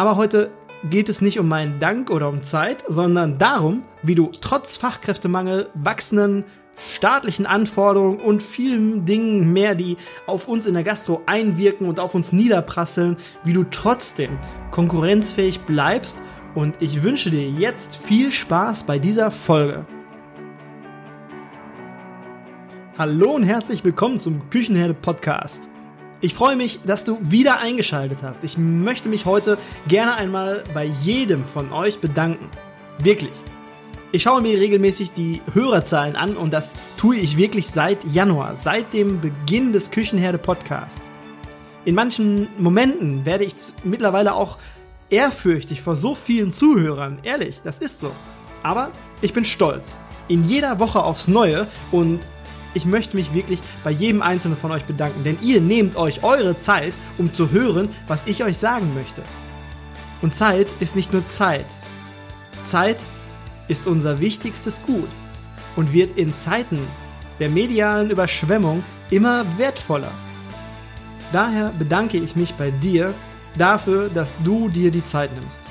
Aber heute geht es nicht um meinen Dank oder um Zeit, sondern darum, wie du trotz Fachkräftemangel, wachsenden staatlichen Anforderungen und vielen Dingen mehr, die auf uns in der Gastro einwirken und auf uns niederprasseln, wie du trotzdem konkurrenzfähig bleibst. Und ich wünsche dir jetzt viel Spaß bei dieser Folge. Hallo und herzlich willkommen zum Küchenherde Podcast. Ich freue mich, dass du wieder eingeschaltet hast. Ich möchte mich heute gerne einmal bei jedem von euch bedanken. Wirklich. Ich schaue mir regelmäßig die Hörerzahlen an und das tue ich wirklich seit Januar, seit dem Beginn des Küchenherde Podcasts. In manchen Momenten werde ich mittlerweile auch ehrfürchtig vor so vielen Zuhörern. Ehrlich, das ist so. Aber ich bin stolz. In jeder Woche aufs Neue und ich möchte mich wirklich bei jedem einzelnen von euch bedanken, denn ihr nehmt euch eure Zeit, um zu hören, was ich euch sagen möchte. Und Zeit ist nicht nur Zeit. Zeit ist unser wichtigstes Gut und wird in Zeiten der medialen Überschwemmung immer wertvoller. Daher bedanke ich mich bei dir dafür, dass du dir die Zeit nimmst.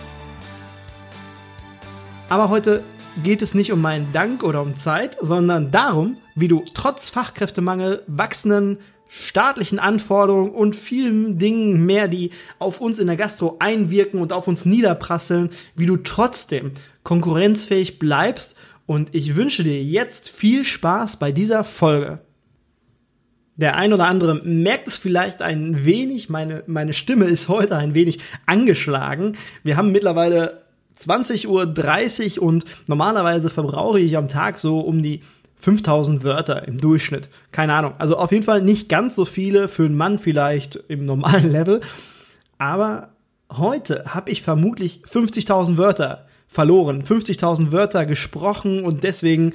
Aber heute geht es nicht um meinen Dank oder um Zeit, sondern darum, wie du trotz Fachkräftemangel, wachsenden staatlichen Anforderungen und vielen Dingen mehr, die auf uns in der Gastro einwirken und auf uns niederprasseln, wie du trotzdem konkurrenzfähig bleibst. Und ich wünsche dir jetzt viel Spaß bei dieser Folge. Der ein oder andere merkt es vielleicht ein wenig, meine, meine Stimme ist heute ein wenig angeschlagen. Wir haben mittlerweile 20.30 Uhr und normalerweise verbrauche ich am Tag so um die 5000 Wörter im Durchschnitt. Keine Ahnung. Also auf jeden Fall nicht ganz so viele für einen Mann vielleicht im normalen Level. Aber heute habe ich vermutlich 50.000 Wörter verloren, 50.000 Wörter gesprochen und deswegen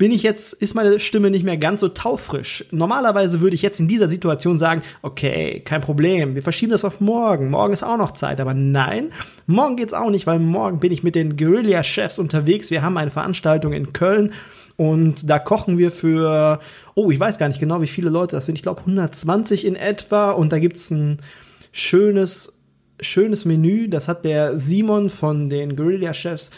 bin ich jetzt, ist meine Stimme nicht mehr ganz so taufrisch. Normalerweise würde ich jetzt in dieser Situation sagen, okay, kein Problem, wir verschieben das auf morgen. Morgen ist auch noch Zeit. Aber nein, morgen geht's auch nicht, weil morgen bin ich mit den Guerilla-Chefs unterwegs. Wir haben eine Veranstaltung in Köln und da kochen wir für, oh, ich weiß gar nicht genau, wie viele Leute das sind. Ich glaube 120 in etwa. Und da gibt's ein schönes, schönes Menü. Das hat der Simon von den Guerilla-Chefs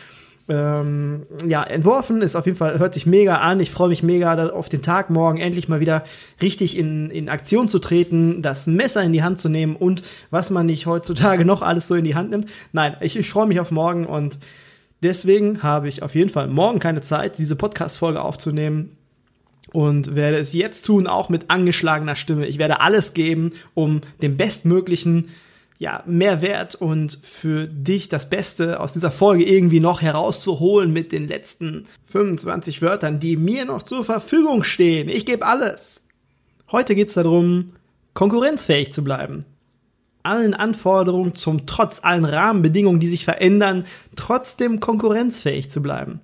ähm, ja, entworfen. Ist auf jeden Fall, hört sich mega an. Ich freue mich mega auf den Tag morgen, endlich mal wieder richtig in, in Aktion zu treten, das Messer in die Hand zu nehmen und was man nicht heutzutage noch alles so in die Hand nimmt. Nein, ich, ich freue mich auf morgen und deswegen habe ich auf jeden Fall morgen keine Zeit, diese Podcast-Folge aufzunehmen und werde es jetzt tun, auch mit angeschlagener Stimme. Ich werde alles geben, um den bestmöglichen ja, Mehrwert und für dich das Beste aus dieser Folge irgendwie noch herauszuholen mit den letzten 25 Wörtern, die mir noch zur Verfügung stehen. Ich gebe alles. Heute geht es darum, konkurrenzfähig zu bleiben. Allen Anforderungen zum Trotz, allen Rahmenbedingungen, die sich verändern, trotzdem konkurrenzfähig zu bleiben.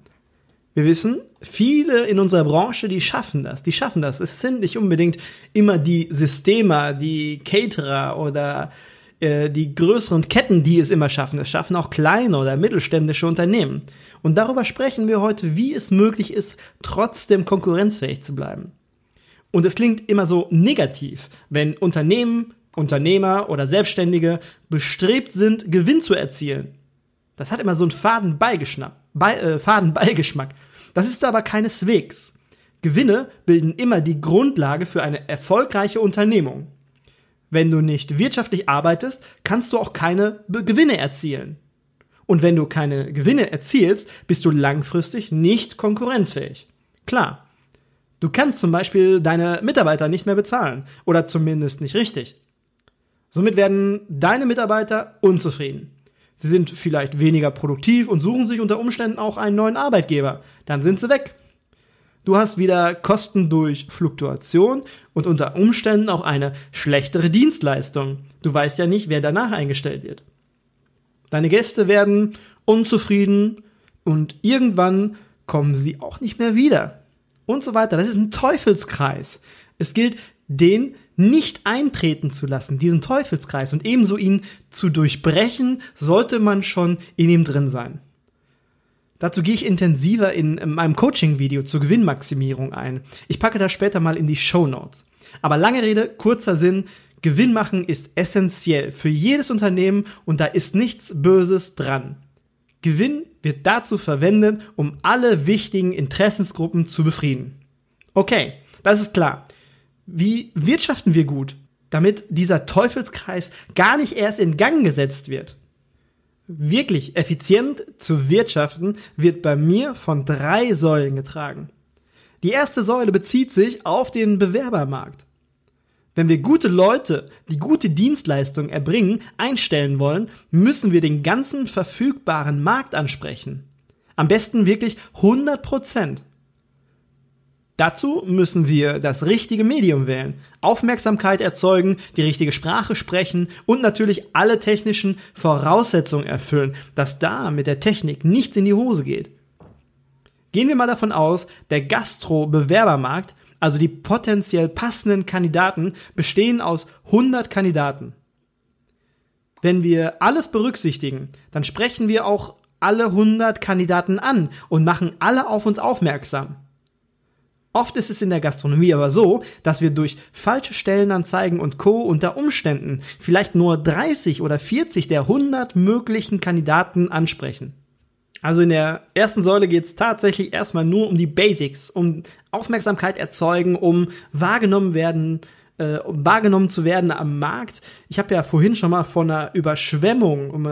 Wir wissen, viele in unserer Branche, die schaffen das, die schaffen das. Es sind nicht unbedingt immer die Systemer, die Caterer oder äh, die größeren Ketten, die es immer schaffen. Es schaffen auch kleine oder mittelständische Unternehmen. Und darüber sprechen wir heute, wie es möglich ist, trotzdem konkurrenzfähig zu bleiben. Und es klingt immer so negativ, wenn Unternehmen, Unternehmer oder Selbstständige bestrebt sind, Gewinn zu erzielen. Das hat immer so einen faden Beigeschmack. Bei, äh, faden. Das ist aber keineswegs. Gewinne bilden immer die Grundlage für eine erfolgreiche Unternehmung. Wenn du nicht wirtschaftlich arbeitest, kannst du auch keine Gewinne erzielen. Und wenn du keine Gewinne erzielst, bist du langfristig nicht konkurrenzfähig. Klar. Du kannst zum Beispiel deine Mitarbeiter nicht mehr bezahlen oder zumindest nicht richtig. Somit werden deine Mitarbeiter unzufrieden. Sie sind vielleicht weniger produktiv und suchen sich unter Umständen auch einen neuen Arbeitgeber. Dann sind sie weg. Du hast wieder Kosten durch Fluktuation und unter Umständen auch eine schlechtere Dienstleistung. Du weißt ja nicht, wer danach eingestellt wird. Deine Gäste werden unzufrieden und irgendwann kommen sie auch nicht mehr wieder. Und so weiter. Das ist ein Teufelskreis. Es gilt, den nicht eintreten zu lassen, diesen Teufelskreis. Und ebenso ihn zu durchbrechen, sollte man schon in ihm drin sein. Dazu gehe ich intensiver in, meinem Coaching-Video zur Gewinnmaximierung ein. Ich packe das später mal in die Show Notes. Aber lange Rede, kurzer Sinn, Gewinn machen ist essentiell für jedes Unternehmen und da ist nichts Böses dran. Gewinn wird dazu verwendet, um alle wichtigen Interessensgruppen zu befrieden. Okay, das ist klar. Wie wirtschaften wir gut, damit dieser Teufelskreis gar nicht erst in Gang gesetzt wird? Wirklich effizient zu wirtschaften wird bei mir von drei Säulen getragen. Die erste Säule bezieht sich auf den Bewerbermarkt. Wenn wir gute Leute, die gute Dienstleistungen erbringen, einstellen wollen, müssen wir den ganzen verfügbaren Markt ansprechen. Am besten wirklich 100 Prozent. Dazu müssen wir das richtige Medium wählen, Aufmerksamkeit erzeugen, die richtige Sprache sprechen und natürlich alle technischen Voraussetzungen erfüllen, dass da mit der Technik nichts in die Hose geht. Gehen wir mal davon aus, der Gastro-Bewerbermarkt, also die potenziell passenden Kandidaten, bestehen aus 100 Kandidaten. Wenn wir alles berücksichtigen, dann sprechen wir auch alle 100 Kandidaten an und machen alle auf uns aufmerksam. Oft ist es in der Gastronomie aber so, dass wir durch falsche Stellenanzeigen und Co. unter Umständen vielleicht nur 30 oder 40 der 100 möglichen Kandidaten ansprechen. Also in der ersten Säule geht es tatsächlich erstmal nur um die Basics, um Aufmerksamkeit erzeugen, um wahrgenommen werden äh, wahrgenommen zu werden am Markt. Ich habe ja vorhin schon mal von einer Überschwemmung,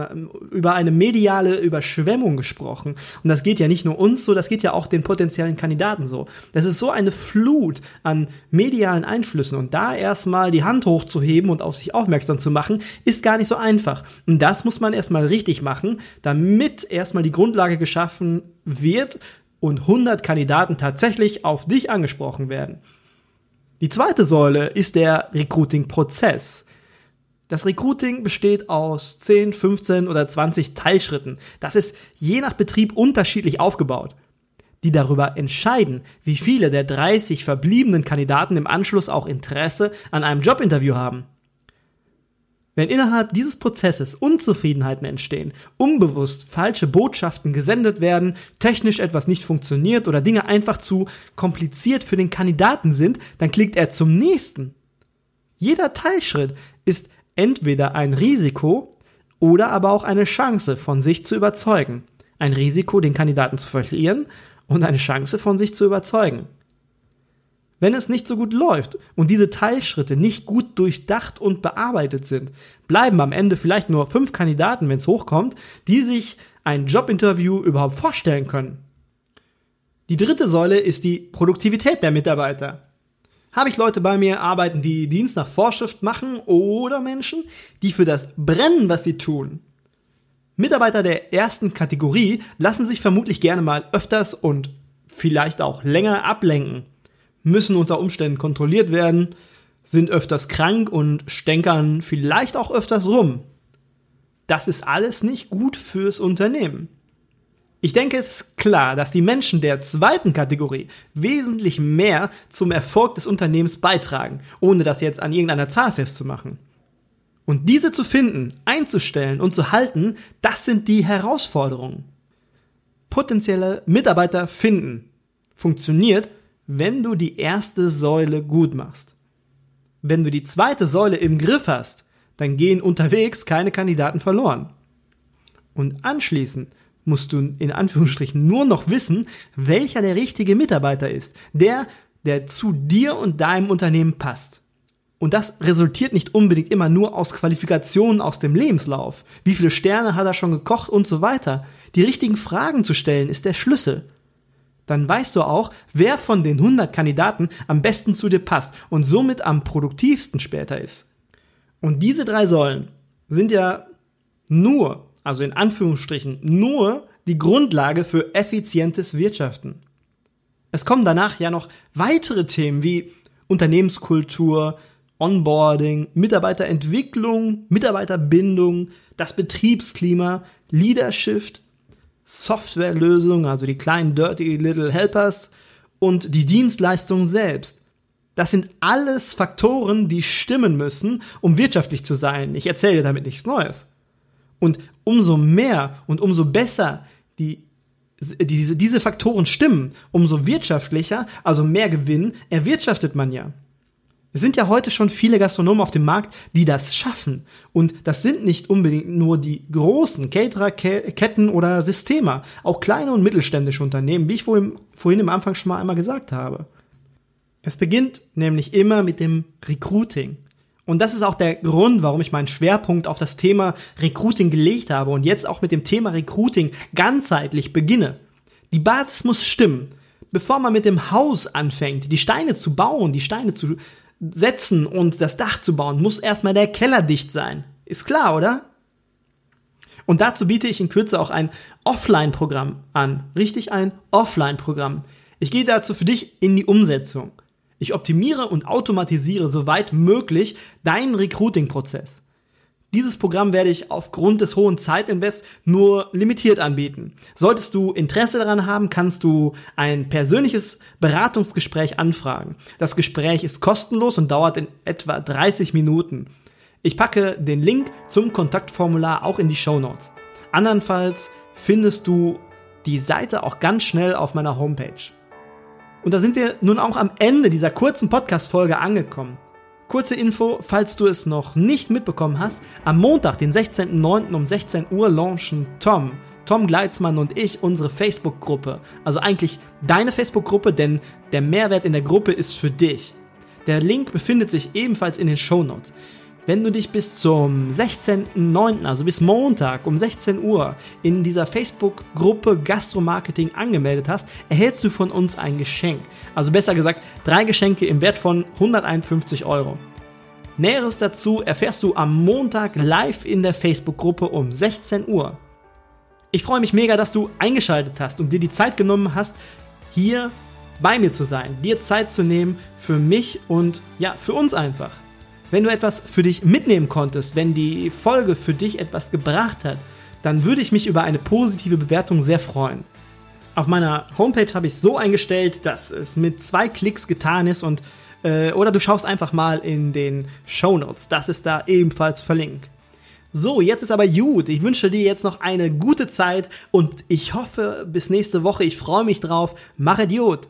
über eine mediale Überschwemmung gesprochen. Und das geht ja nicht nur uns so, das geht ja auch den potenziellen Kandidaten so. Das ist so eine Flut an medialen Einflüssen. Und da erstmal die Hand hochzuheben und auf sich aufmerksam zu machen, ist gar nicht so einfach. Und das muss man erstmal richtig machen, damit erstmal die Grundlage geschaffen wird und 100 Kandidaten tatsächlich auf dich angesprochen werden. Die zweite Säule ist der Recruiting-Prozess. Das Recruiting besteht aus 10, 15 oder 20 Teilschritten. Das ist je nach Betrieb unterschiedlich aufgebaut, die darüber entscheiden, wie viele der 30 verbliebenen Kandidaten im Anschluss auch Interesse an einem Jobinterview haben. Wenn innerhalb dieses Prozesses Unzufriedenheiten entstehen, unbewusst falsche Botschaften gesendet werden, technisch etwas nicht funktioniert oder Dinge einfach zu kompliziert für den Kandidaten sind, dann klickt er zum nächsten. Jeder Teilschritt ist entweder ein Risiko oder aber auch eine Chance, von sich zu überzeugen. Ein Risiko, den Kandidaten zu verlieren und eine Chance, von sich zu überzeugen. Wenn es nicht so gut läuft und diese Teilschritte nicht gut durchdacht und bearbeitet sind, bleiben am Ende vielleicht nur fünf Kandidaten, wenn es hochkommt, die sich ein Jobinterview überhaupt vorstellen können. Die dritte Säule ist die Produktivität der Mitarbeiter. Habe ich Leute bei mir arbeiten, die Dienst nach Vorschrift machen oder Menschen, die für das brennen, was sie tun? Mitarbeiter der ersten Kategorie lassen sich vermutlich gerne mal öfters und vielleicht auch länger ablenken müssen unter Umständen kontrolliert werden, sind öfters krank und stänkern vielleicht auch öfters rum. Das ist alles nicht gut fürs Unternehmen. Ich denke, es ist klar, dass die Menschen der zweiten Kategorie wesentlich mehr zum Erfolg des Unternehmens beitragen, ohne das jetzt an irgendeiner Zahl festzumachen. Und diese zu finden, einzustellen und zu halten, das sind die Herausforderungen. Potenzielle Mitarbeiter finden funktioniert, wenn du die erste Säule gut machst. Wenn du die zweite Säule im Griff hast, dann gehen unterwegs keine Kandidaten verloren. Und anschließend musst du in Anführungsstrichen nur noch wissen, welcher der richtige Mitarbeiter ist, der, der zu dir und deinem Unternehmen passt. Und das resultiert nicht unbedingt immer nur aus Qualifikationen aus dem Lebenslauf. Wie viele Sterne hat er schon gekocht und so weiter. Die richtigen Fragen zu stellen ist der Schlüssel dann weißt du auch, wer von den 100 Kandidaten am besten zu dir passt und somit am produktivsten später ist. Und diese drei Säulen sind ja nur, also in Anführungsstrichen, nur die Grundlage für effizientes Wirtschaften. Es kommen danach ja noch weitere Themen wie Unternehmenskultur, Onboarding, Mitarbeiterentwicklung, Mitarbeiterbindung, das Betriebsklima, Leadership, Softwarelösungen, also die kleinen Dirty Little Helpers und die Dienstleistung selbst. Das sind alles Faktoren, die stimmen müssen, um wirtschaftlich zu sein. Ich erzähle damit nichts Neues. Und umso mehr und umso besser die, diese, diese Faktoren stimmen, umso wirtschaftlicher, also mehr Gewinn, erwirtschaftet man ja. Es sind ja heute schon viele Gastronomen auf dem Markt, die das schaffen. Und das sind nicht unbedingt nur die großen Caterer-Ketten oder Systeme, auch kleine und mittelständische Unternehmen, wie ich vorhin, vorhin im Anfang schon mal einmal gesagt habe. Es beginnt nämlich immer mit dem Recruiting. Und das ist auch der Grund, warum ich meinen Schwerpunkt auf das Thema Recruiting gelegt habe und jetzt auch mit dem Thema Recruiting ganzheitlich beginne. Die Basis muss stimmen. Bevor man mit dem Haus anfängt, die Steine zu bauen, die Steine zu setzen und das Dach zu bauen, muss erstmal der Keller dicht sein. Ist klar, oder? Und dazu biete ich in Kürze auch ein Offline-Programm an. Richtig ein Offline-Programm. Ich gehe dazu für dich in die Umsetzung. Ich optimiere und automatisiere soweit möglich deinen Recruiting-Prozess. Dieses Programm werde ich aufgrund des hohen Zeitinvest nur limitiert anbieten. Solltest du Interesse daran haben, kannst du ein persönliches Beratungsgespräch anfragen. Das Gespräch ist kostenlos und dauert in etwa 30 Minuten. Ich packe den Link zum Kontaktformular auch in die Show Notes. Andernfalls findest du die Seite auch ganz schnell auf meiner Homepage. Und da sind wir nun auch am Ende dieser kurzen Podcast-Folge angekommen. Kurze Info, falls du es noch nicht mitbekommen hast, am Montag, den 16.09. um 16 Uhr launchen Tom, Tom Gleitzmann und ich unsere Facebook-Gruppe. Also eigentlich deine Facebook-Gruppe, denn der Mehrwert in der Gruppe ist für dich. Der Link befindet sich ebenfalls in den Show Notes. Wenn du dich bis zum 16.09., also bis Montag um 16 Uhr in dieser Facebook-Gruppe Gastromarketing angemeldet hast, erhältst du von uns ein Geschenk. Also besser gesagt, drei Geschenke im Wert von 151 Euro. Näheres dazu erfährst du am Montag live in der Facebook-Gruppe um 16 Uhr. Ich freue mich mega, dass du eingeschaltet hast und dir die Zeit genommen hast, hier bei mir zu sein, dir Zeit zu nehmen für mich und ja, für uns einfach. Wenn du etwas für dich mitnehmen konntest, wenn die Folge für dich etwas gebracht hat, dann würde ich mich über eine positive Bewertung sehr freuen. Auf meiner Homepage habe ich so eingestellt, dass es mit zwei Klicks getan ist und äh, oder du schaust einfach mal in den Show Notes, das ist da ebenfalls verlinkt. So, jetzt ist aber gut. Ich wünsche dir jetzt noch eine gute Zeit und ich hoffe bis nächste Woche. Ich freue mich drauf. Mach Idiot.